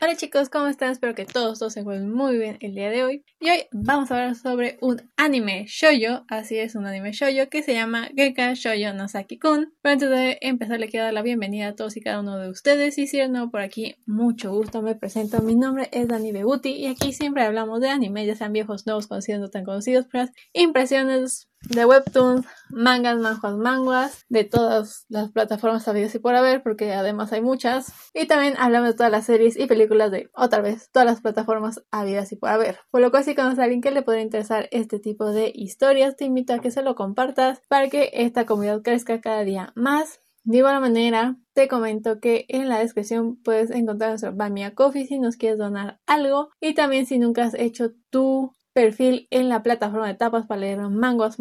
Hola chicos, ¿cómo están? Espero que todos, todos se encuentren muy bien el día de hoy. Y hoy vamos a hablar sobre un anime shoyo, así es, un anime shoyo que se llama Geka Shoyo no Saki-kun. Pero antes de empezar, le quiero dar la bienvenida a todos y cada uno de ustedes. Y si es nuevo por aquí, mucho gusto, me presento. Mi nombre es Dani Bebuti y aquí siempre hablamos de anime, ya sean viejos, nuevos, conocidos, no tan conocidos, pero impresiones de webtoons, mangas, manjuas, manguas, de todas las plataformas habidas y por haber, porque además hay muchas. Y también hablamos de todas las series y películas de, otra vez, todas las plataformas habidas y por haber. Por lo cual, si conoces a alguien que le puede interesar este tipo de historias, te invito a que se lo compartas para que esta comunidad crezca cada día más. De igual manera, te comento que en la descripción puedes encontrar nuestro Bamia Coffee si nos quieres donar algo. Y también si nunca has hecho tu perfil en la plataforma de tapas para leer manguas,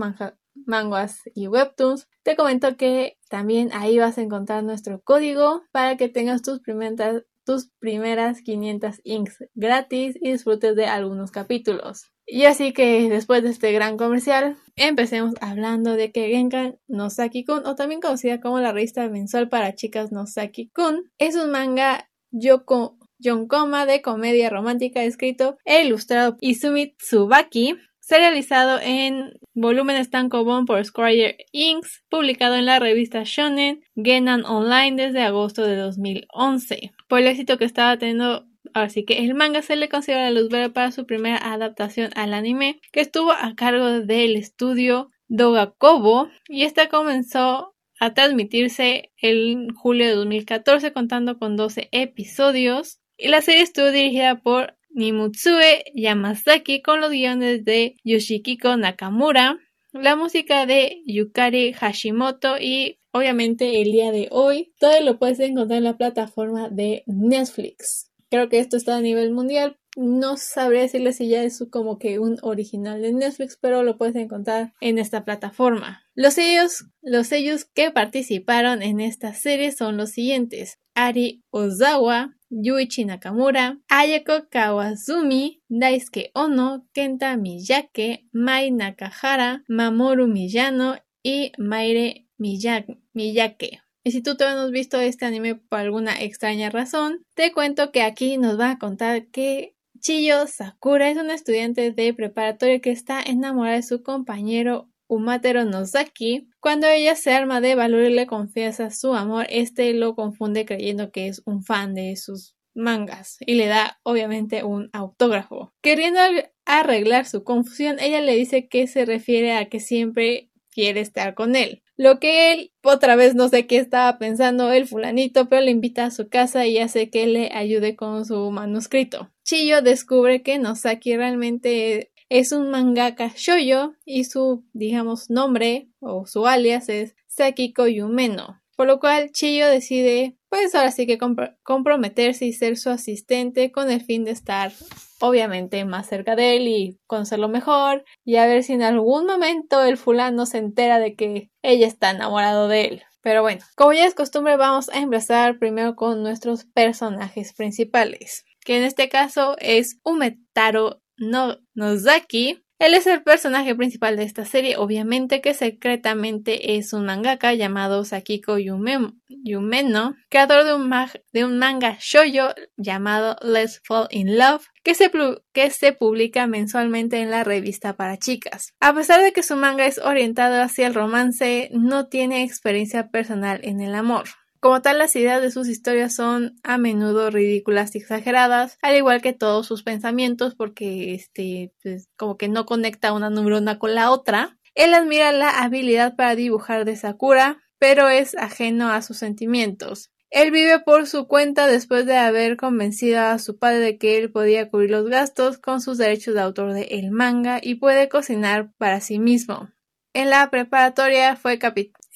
manguas y webtoons. Te comento que también ahí vas a encontrar nuestro código para que tengas tus primeras, tus primeras 500 inks gratis y disfrutes de algunos capítulos. Y así que después de este gran comercial, empecemos hablando de que Genkan no Saki-kun, o también conocida como la revista mensual para chicas no Saki-kun, es un manga Yoko John Koma de comedia romántica escrito e ilustrado Izumi Tsubaki, serializado en volúmenes tankobon por Squire Inks, publicado en la revista Shonen Genan Online desde agosto de 2011. Por el éxito que estaba teniendo Así que el manga se le considera la luz verde para su primera adaptación al anime, que estuvo a cargo del estudio Dogakobo, y esta comenzó a transmitirse en julio de 2014 contando con 12 episodios la serie estuvo dirigida por Nimutsue Yamazaki con los guiones de Yoshikiko Nakamura, la música de Yukari Hashimoto y obviamente el día de hoy todo lo puedes encontrar en la plataforma de Netflix. Creo que esto está a nivel mundial. No sabría decirle si ya es como que un original de Netflix, pero lo puedes encontrar en esta plataforma. Los sellos, los sellos que participaron en esta serie son los siguientes. Ari Ozawa, Yuichi Nakamura, Ayako Kawazumi, Daisuke Ono, Kenta Miyake, Mai Nakahara, Mamoru Miyano y Maire Miyake. Y si tú todavía no has visto este anime por alguna extraña razón, te cuento que aquí nos va a contar que Chiyo Sakura es una estudiante de preparatoria que está enamorada de su compañero Umatero Nozaki. Cuando ella se arma de valor y le confiesa su amor, este lo confunde creyendo que es un fan de sus mangas y le da obviamente un autógrafo. Queriendo arreglar su confusión, ella le dice que se refiere a que siempre quiere estar con él. Lo que él, otra vez no sé qué estaba pensando el fulanito, pero le invita a su casa y hace que le ayude con su manuscrito. Chiyo descubre que Nozaki realmente es un mangaka shoyo y su, digamos, nombre o su alias es Sakiko Yumeno. Por lo cual Chiyo decide, pues ahora sí que comprometerse y ser su asistente con el fin de estar, obviamente, más cerca de él y conocerlo mejor y a ver si en algún momento el fulano se entera de que ella está enamorado de él. Pero bueno, como ya es costumbre, vamos a empezar primero con nuestros personajes principales, que en este caso es Umetaro no Nozaki. Él es el personaje principal de esta serie, obviamente que secretamente es un mangaka llamado Sakiko Yumeno, creador de un, manga shoyo llamado Let's Fall in Love, que se publica mensualmente en la revista para chicas. A pesar de que su manga es orientado hacia el romance, no tiene experiencia personal en el amor. Como tal, las ideas de sus historias son a menudo ridículas y exageradas, al igual que todos sus pensamientos, porque este, pues, como que no conecta una neurona con la otra. Él admira la habilidad para dibujar de Sakura, pero es ajeno a sus sentimientos. Él vive por su cuenta después de haber convencido a su padre de que él podía cubrir los gastos con sus derechos de autor de el manga y puede cocinar para sí mismo. En la preparatoria fue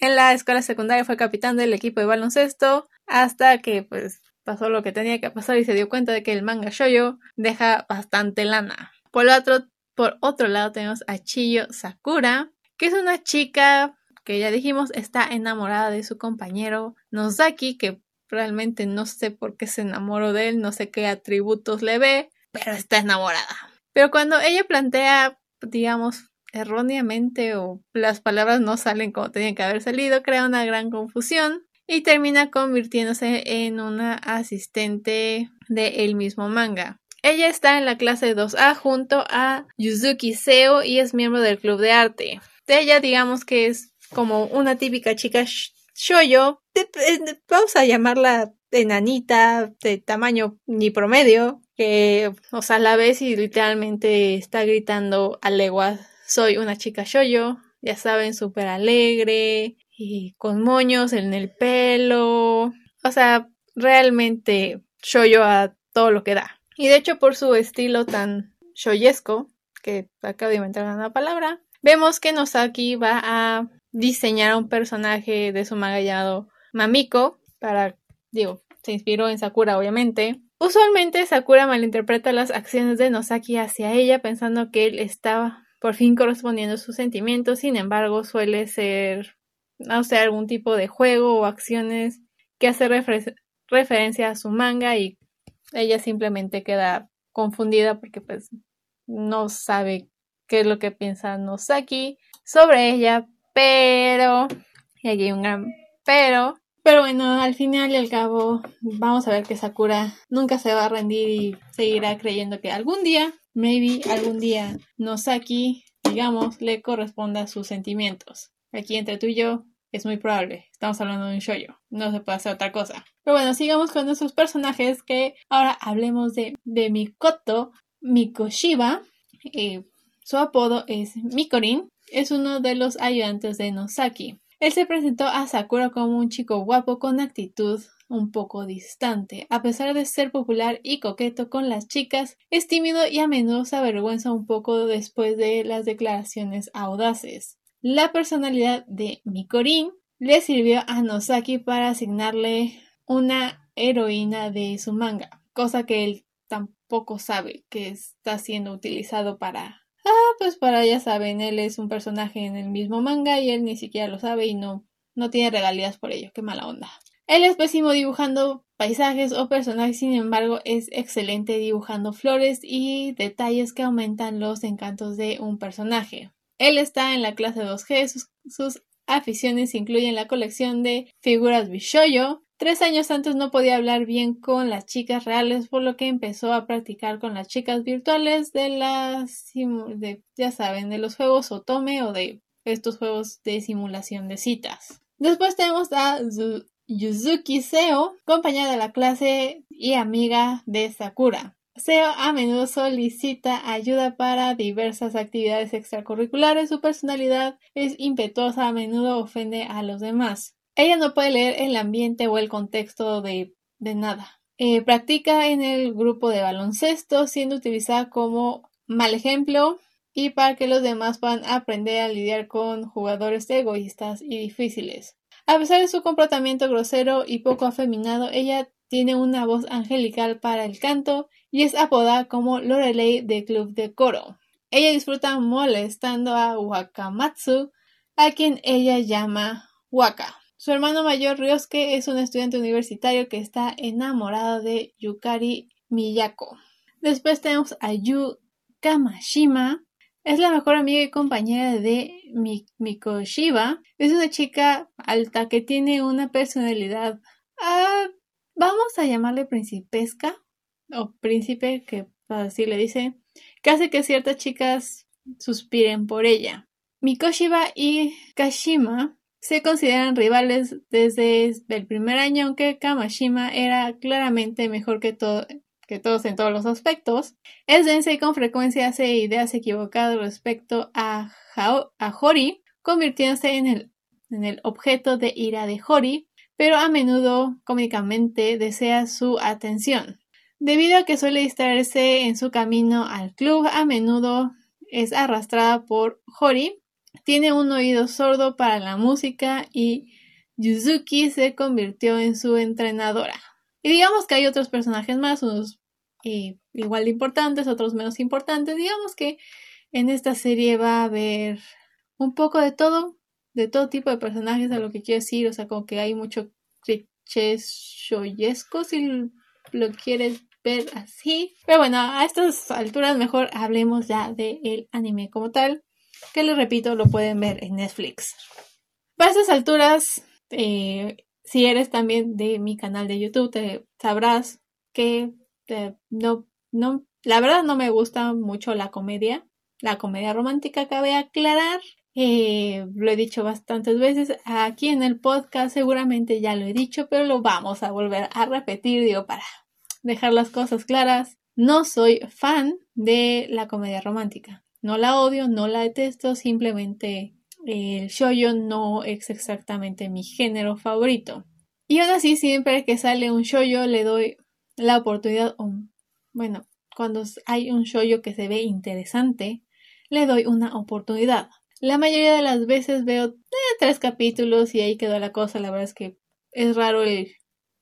en la escuela secundaria fue capitán del equipo de baloncesto hasta que pues pasó lo que tenía que pasar y se dio cuenta de que el manga shoyo deja bastante lana. Por otro, por otro lado tenemos a Chiyo Sakura, que es una chica que ya dijimos está enamorada de su compañero Nozaki, que realmente no sé por qué se enamoró de él, no sé qué atributos le ve, pero está enamorada. Pero cuando ella plantea, digamos, erróneamente o las palabras no salen como tenían que haber salido, crea una gran confusión. y termina convirtiéndose en una asistente del mismo manga. Ella está en la clase 2A junto a Yuzuki Seo y es miembro del club de arte. Ella digamos que es como una típica chica shoyo, vamos a llamarla enanita, de tamaño ni promedio, que, o sea, la ves y literalmente está gritando a leguas, soy una chica shoyo, ya saben, súper alegre y con moños en el pelo, o sea, realmente shoyo a todo lo que da. Y de hecho, por su estilo tan shoyesco, que acabo de inventar una palabra, vemos que Nosaki va a diseñar un personaje de su manga llamado Mamiko para, digo, se inspiró en Sakura obviamente. Usualmente Sakura malinterpreta las acciones de Nosaki hacia ella pensando que él estaba por fin correspondiendo a sus sentimientos, sin embargo suele ser, no sé, algún tipo de juego o acciones que hace referencia a su manga y ella simplemente queda confundida porque pues no sabe qué es lo que piensa Nosaki sobre ella, pero, y aquí hay un gran pero, pero bueno, al final y al cabo vamos a ver que Sakura nunca se va a rendir y seguirá creyendo que algún día, maybe algún día, Nosaki, digamos, le corresponda sus sentimientos. Aquí entre tú y yo es muy probable. Estamos hablando de un shoyo. No se puede hacer otra cosa. Pero bueno, sigamos con nuestros personajes que ahora hablemos de, de Mikoto Mikoshiba. Eh, su apodo es Mikorin. Es uno de los ayudantes de Nosaki. Él se presentó a Sakura como un chico guapo con actitud un poco distante. A pesar de ser popular y coqueto con las chicas, es tímido y a menudo se avergüenza un poco después de las declaraciones audaces. La personalidad de Mikorin le sirvió a Nosaki para asignarle una heroína de su manga, cosa que él tampoco sabe que está siendo utilizado para... Ah, pues para ya saben, él es un personaje en el mismo manga y él ni siquiera lo sabe y no, no tiene regalías por ello, qué mala onda. Él es pésimo dibujando paisajes o personajes, sin embargo, es excelente dibujando flores y detalles que aumentan los encantos de un personaje. Él está en la clase 2G, sus, aficiones incluyen la colección de figuras Bishoyo. Tres años antes no podía hablar bien con las chicas reales, por lo que empezó a practicar con las chicas virtuales de las, de los juegos Otome o de estos juegos de simulación de citas. Después tenemos a Yuzuki Seo, compañera de la clase y amiga de Sakura. Seo a menudo solicita ayuda para diversas actividades extracurriculares. Su personalidad es impetuosa, a menudo ofende a los demás. Ella no puede leer el ambiente o el contexto de, nada. Eh, practica en el grupo de baloncesto, siendo utilizada como mal ejemplo y para que los demás puedan aprender a lidiar con jugadores egoístas y difíciles. A pesar de su comportamiento grosero y poco afeminado, ella tiene una voz angelical para el canto y es apodada como Lorelei de Club de Coro. Ella disfruta molestando a Wakamatsu, a quien ella llama Waka. Su hermano mayor Ryosuke es un estudiante universitario que está enamorado de Yukari Miyako. Después tenemos a Yu Kamashima. Es la mejor amiga y compañera de Mikoshiba. Es una chica alta que tiene una personalidad ah, vamos a llamarle principesca o príncipe, que así le dice, que hace que ciertas chicas suspiren por ella. Mikoshiba y Kashima se consideran rivales desde el primer año, aunque Kamashima era claramente mejor que, que todos en todos los aspectos. Es densa y con frecuencia hace ideas equivocadas respecto a, a Hori, convirtiéndose en el, en el objeto de ira de Hori, pero a menudo cómicamente desea su atención. Debido a que suele distraerse en su camino al club, a menudo es arrastrada por Hori, tiene un oído sordo para la música y Yuzuki se convirtió en su entrenadora. Y digamos que hay otros personajes más, unos igual de importantes, otros menos importantes. Digamos que en esta serie va a haber un poco de todo, de todo tipo de personajes, a lo que quiero decir, o sea, como que hay mucho clichés shoyesco si lo quieres ver así. Pero bueno, a estas alturas mejor hablemos ya del anime como tal, que les repito, lo pueden ver en Netflix. Para estas alturas, eh, si eres también de mi canal de YouTube, te sabrás que no, no, la verdad no me gusta mucho la comedia. La comedia romántica cabe aclarar. Eh, lo he dicho bastantes veces aquí en el podcast, seguramente ya lo he dicho, pero lo vamos a volver a repetir, digo, para dejar las cosas claras. No soy fan de la comedia romántica. No la odio, no la detesto, simplemente el shoyo no es exactamente mi género favorito. Y aún así, siempre que sale un shoyo le doy la oportunidad, bueno, cuando hay un shoyo que se ve interesante, le doy una oportunidad. La mayoría de las veces veo eh, tres capítulos y ahí quedó la cosa. La verdad es que es raro el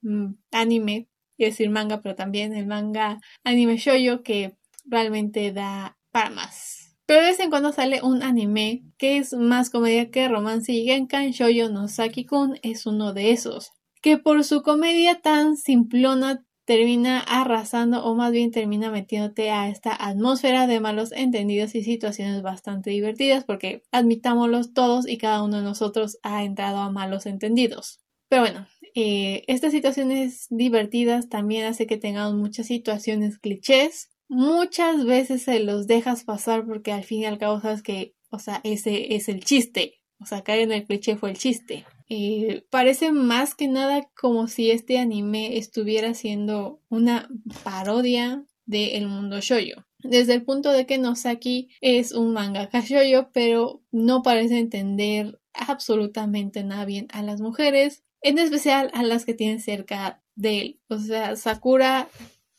mm, anime, quiero decir manga, pero también el manga anime shoyo que realmente da para más. Pero de vez en cuando sale un anime que es más comedia que romance y Genkan Shoujo no Saki-kun es uno de esos. Que por su comedia tan simplona termina arrasando o más bien termina metiéndote a esta atmósfera de malos entendidos y situaciones bastante divertidas porque admitámoslos todos y cada uno de nosotros ha entrado a malos entendidos. Pero bueno, eh, estas situaciones divertidas también hace que tengamos muchas situaciones clichés. Muchas veces se los dejas pasar porque al fin y al cabo sabes que, o sea, ese es el chiste. O sea, caer en el cliché fue el chiste. Eh, parece más que nada como si este anime estuviera siendo una parodia de El mundo shoyo. Desde el punto de que Nosaki es un mangaka shoyo, pero no parece entender absolutamente nada bien a las mujeres, en especial a las que tienen cerca de él. O sea, Sakura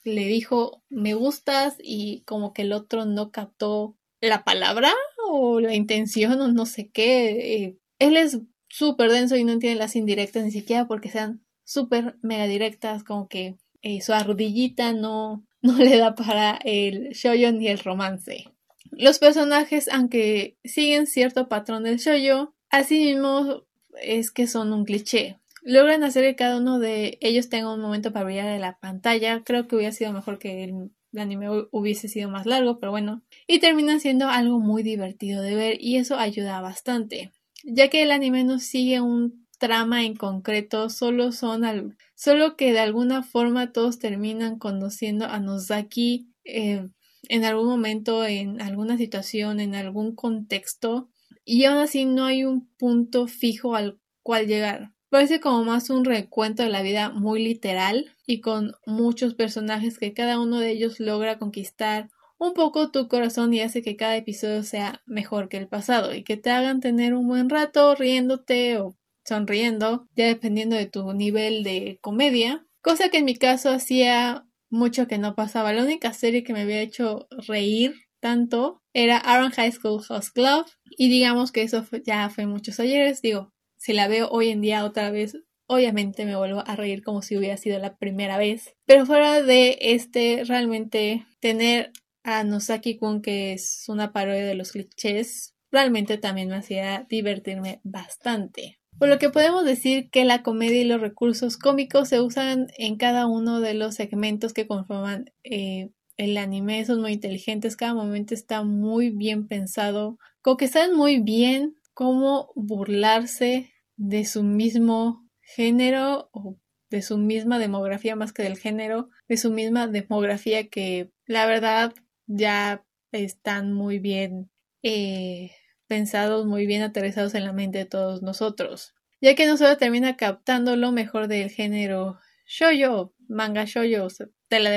le dijo me gustas y como que el otro no captó la palabra o la intención o no sé qué. Eh, él es súper denso y no entiende las indirectas ni siquiera porque sean súper mega directas, como que eh, su arrodillita no, no le da para el shoyo ni el romance. Los personajes, aunque siguen cierto patrón del shoyo, así mismo es que son un cliché. Logran hacer que cada uno de ellos tenga un momento para brillar en la pantalla. Creo que hubiera sido mejor que el, el anime hubiese sido más largo, pero bueno. Y terminan siendo algo muy divertido de ver y eso ayuda bastante ya que el anime no sigue un trama en concreto, solo son solo que de alguna forma todos terminan conociendo a Nozaki eh, en algún momento, en alguna situación, en algún contexto, y aún así no hay un punto fijo al cual llegar. Parece como más un recuento de la vida muy literal y con muchos personajes que cada uno de ellos logra conquistar un poco tu corazón y hace que cada episodio sea mejor que el pasado y que te hagan tener un buen rato riéndote o sonriendo, ya dependiendo de tu nivel de comedia, cosa que en mi caso hacía mucho que no pasaba. La única serie que me había hecho reír tanto era Aaron High School House Club y digamos que eso ya fue muchos ayeres, digo, si la veo hoy en día otra vez obviamente me vuelvo a reír como si hubiera sido la primera vez. Pero fuera de este, realmente tener a Nosaki-kun, que es una parodia de los clichés, realmente también me hacía divertirme bastante. Por lo que podemos decir que la comedia y los recursos cómicos se usan en cada uno de los segmentos que conforman eh, el anime, son muy inteligentes, cada momento está muy bien pensado, como que saben muy bien cómo burlarse de su mismo género o de su misma demografía más que del género, de su misma demografía que la verdad ya están muy bien eh, pensados, muy bien aterrizados en la mente de todos nosotros, ya que no solo termina captando lo mejor del género shoyo, manga shoyo, de la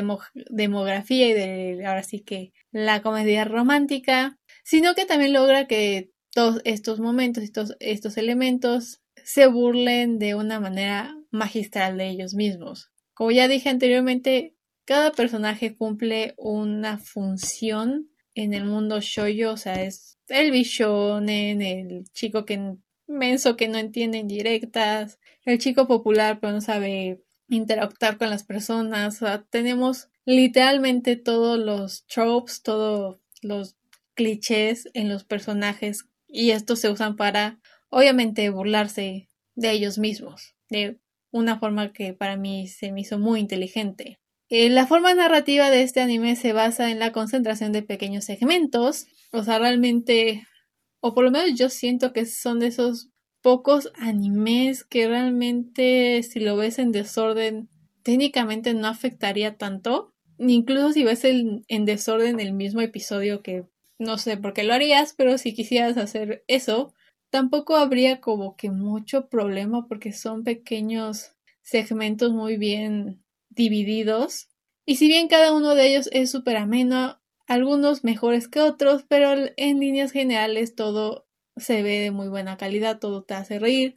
demografía y de ahora sí que la comedia romántica, sino que también logra que todos estos momentos todos estos elementos se burlen de una manera magistral de ellos mismos. Como ya dije anteriormente, cada personaje cumple una función en el mundo shoyo, o sea, es el bishonen, el chico que menso que no entiende indirectas, el chico popular pero no sabe interactuar con las personas, o sea, tenemos literalmente todos los tropes, todos los clichés en los personajes y estos se usan para obviamente burlarse de ellos mismos de una forma que para mí se me hizo muy inteligente. Eh, la forma narrativa de este anime se basa en la concentración de pequeños segmentos, o sea, realmente, o por lo menos yo siento que son de esos pocos animes que realmente si lo ves en desorden técnicamente no afectaría tanto. Incluso si ves el, en desorden el mismo episodio que no sé por qué lo harías, pero si quisieras hacer eso, tampoco habría como que mucho problema porque son pequeños segmentos muy bien divididos. Y si bien cada uno de ellos es súper ameno, algunos mejores que otros, pero en líneas generales todo se ve de muy buena calidad, todo te hace reír.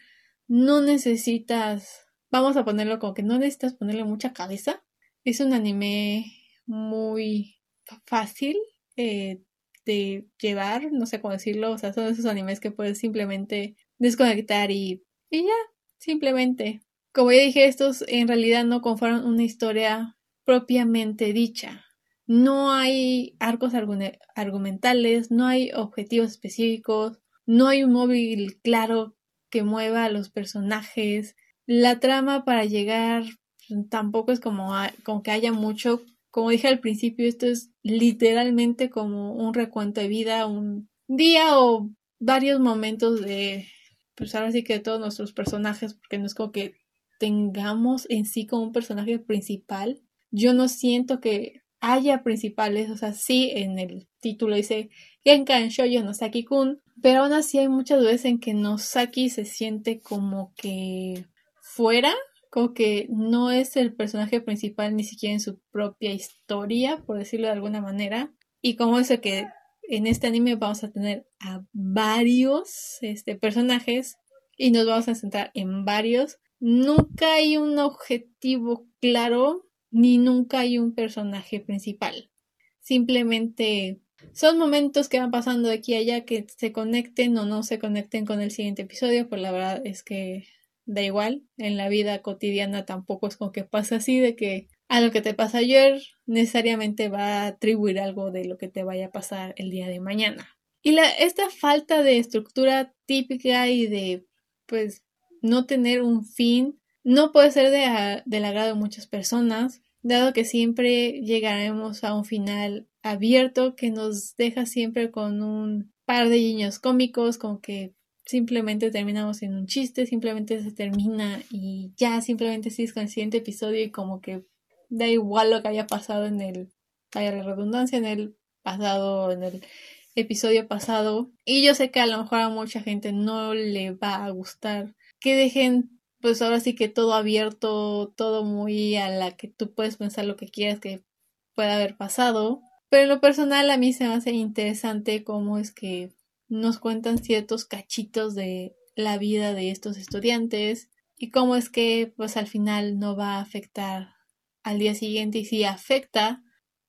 No necesitas, vamos a ponerlo como que no necesitas ponerle mucha cabeza. Es un anime muy fácil eh, de llevar, no sé cómo decirlo, o sea, son esos animes que puedes simplemente desconectar y, y ya, simplemente. Como ya dije, estos en realidad no conforman una historia propiamente dicha. No hay arcos argumentales, no hay objetivos específicos, no hay un móvil claro que mueva a los personajes. La trama para llegar tampoco es como, que haya mucho. Como dije al principio, esto es literalmente como un recuento de vida, un día o varios momentos de, pues ahora sí que de todos nuestros personajes, porque no es como que tengamos en sí como un personaje principal. Yo no siento que haya principales, o sea, sí en el título dice Genkan Shoujo Nosaki-kun, pero aún así hay muchas veces en que Nosaki se siente como que fuera, como que no es el personaje principal ni siquiera en su propia historia, por decirlo de alguna manera. Y como es que en este anime vamos a tener a varios este, personajes y nos vamos a centrar en varios. Nunca hay un objetivo claro ni nunca hay un personaje principal. Simplemente son momentos que van pasando de aquí a allá que se conecten o no se conecten con el siguiente episodio, pues la verdad es que da igual. En la vida cotidiana tampoco es como que pasa así de que a lo que te pasa ayer necesariamente va a atribuir algo de lo que te vaya a pasar el día de mañana. Y la, esta falta de estructura típica y de pues no tener un fin no puede ser de, del agrado de muchas personas dado que siempre llegaremos a un final abierto que nos deja siempre con un par de guiños cómicos, como que simplemente terminamos en un chiste, simplemente se termina y ya simplemente sigues con el siguiente episodio y como que da igual lo que haya pasado en el, vaya la redundancia, en el pasado, en el episodio pasado. Y yo sé que a lo mejor a mucha gente no le va a gustar que dejen pues ahora sí que todo abierto, todo muy a la que tú puedes pensar lo que quieras que pueda haber pasado. Pero en lo personal a mí se me hace interesante cómo es que nos cuentan ciertos cachitos de la vida de estos estudiantes y cómo es que pues al final no va a afectar al día siguiente y si afecta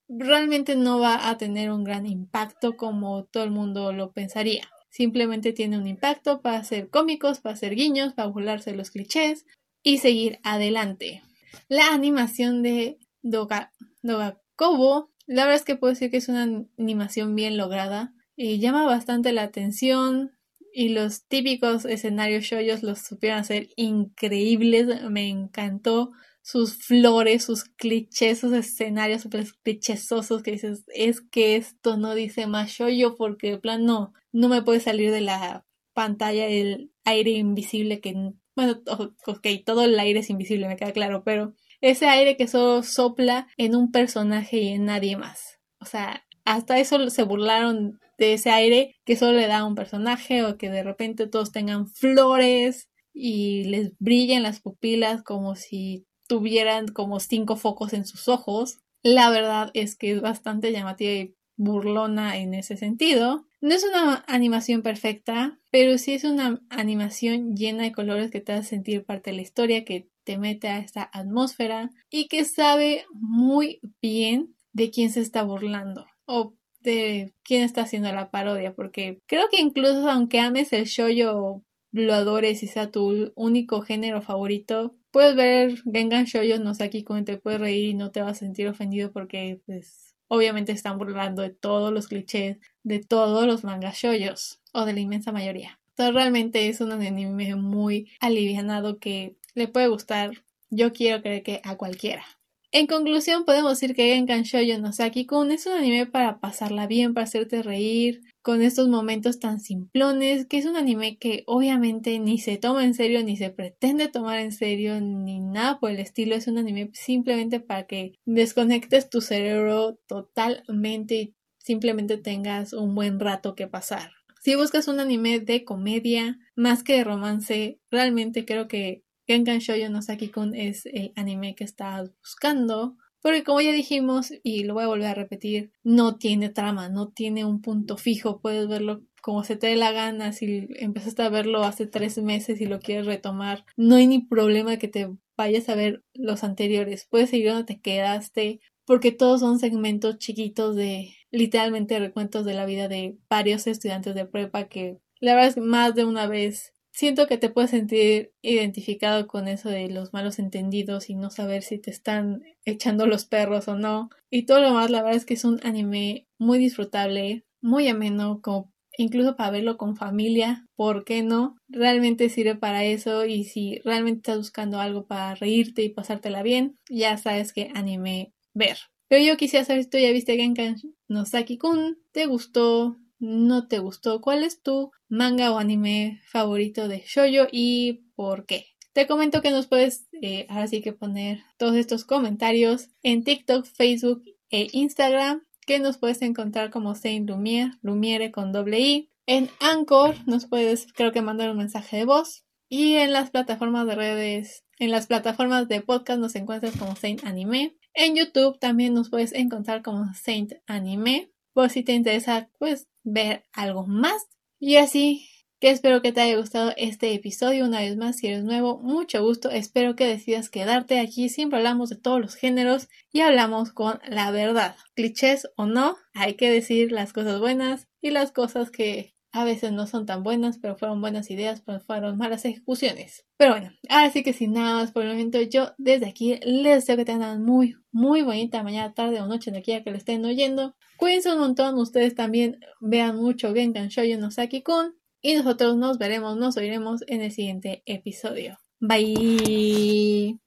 realmente no va a tener un gran impacto como todo el mundo lo pensaría. Simplemente tiene un impacto para ser cómicos, para hacer guiños, para burlarse los clichés y seguir adelante. La animación de Doga, Dogakobo, la verdad es que puedo decir que es una animación bien lograda y llama bastante la atención y los típicos escenarios shoyos los supieron hacer increíbles, me encantó sus flores, sus clichés, sus escenarios súper clichesosos que dices, es que esto no dice más yo porque de plan no, no me puede salir de la pantalla el aire invisible que, bueno, ok, todo el aire es invisible, me queda claro, pero ese aire que solo sopla en un personaje y en nadie más. O sea, hasta eso se burlaron de ese aire que solo le da a un personaje o que de repente todos tengan flores y les brillen las pupilas como si tuvieran como cinco focos en sus ojos. La verdad es que es bastante llamativa y burlona en ese sentido. No es una animación perfecta, pero sí es una animación llena de colores que te hace sentir parte de la historia, que te mete a esta atmósfera y que sabe muy bien de quién se está burlando o de quién está haciendo la parodia, porque creo que incluso aunque ames el shoyo, lo adores y sea tu único género favorito, puedes ver Gengan Shoujo no sé aquí cómo te puedes reír y no te vas a sentir ofendido porque pues obviamente están burlando de todos los clichés de todos los mangas shoyos o de la inmensa mayoría. Entonces realmente es un anime muy alivianado que le puede gustar. Yo quiero creer que a cualquiera. En conclusión, podemos decir que Genkan Shoujo no Saki-kun es un anime para pasarla bien, para hacerte reír, con estos momentos tan simplones, que es un anime que obviamente ni se toma en serio, ni se pretende tomar en serio, ni nada por el estilo. Es un anime simplemente para que desconectes tu cerebro totalmente y simplemente tengas un buen rato que pasar. Si buscas un anime de comedia más que de romance, realmente creo que Genkan Shoujo no Saki-kun es el anime que estás buscando. Porque como ya dijimos, y lo voy a volver a repetir, no tiene trama, no tiene un punto fijo, puedes verlo como se te dé la gana, si empezaste a verlo hace tres meses y lo quieres retomar, no hay ni problema que te vayas a ver los anteriores, puedes seguir donde te quedaste, porque todos son segmentos chiquitos de literalmente recuentos de la vida de varios estudiantes de prepa que la verdad es más de una vez siento que te puedes sentir identificado con eso de los malos entendidos y no saber si te están echando los perros o no. Y todo lo más, la verdad es que es un anime muy disfrutable, muy ameno, como incluso para verlo con familia, ¿por qué no? Realmente sirve para eso y si realmente estás buscando algo para reírte y pasártela bien, ya sabes qué anime ver. Pero yo quisiera saber si tú ya viste Genkan no Saki-kun, ¿te gustó? No te gustó, cuál es tu manga o anime favorito de shoyo y por qué. Te comento que nos puedes eh, ahora sí que poner todos estos comentarios en TikTok, Facebook e Instagram, que nos puedes encontrar como Saint Lumiere, Lumiere con doble I. En Anchor nos puedes, creo que mandar un mensaje de voz. Y en las plataformas de redes, en las plataformas de podcast nos encuentras como Saint Anime. En YouTube también nos puedes encontrar como Saint Anime. Por si te interesa, pues ver algo más. Y así que espero que te haya gustado este episodio. Una vez más, si eres nuevo, mucho gusto. Espero que decidas quedarte aquí. Siempre hablamos de todos los géneros y hablamos con la verdad. Clichés o no, hay que decir las cosas buenas y las cosas que a veces no son tan buenas, pero fueron buenas ideas, pero fueron malas ejecuciones. Pero bueno, ahora sí que sin nada más por el momento, yo desde aquí les deseo que tengan muy, muy bonita mañana, tarde o noche, de aquí a que lo estén oyendo. Cuídense un montón, ustedes también vean mucho Genkan Shoujo no Saki-kun. Y nosotros nos veremos, nos oiremos en el siguiente episodio. Bye.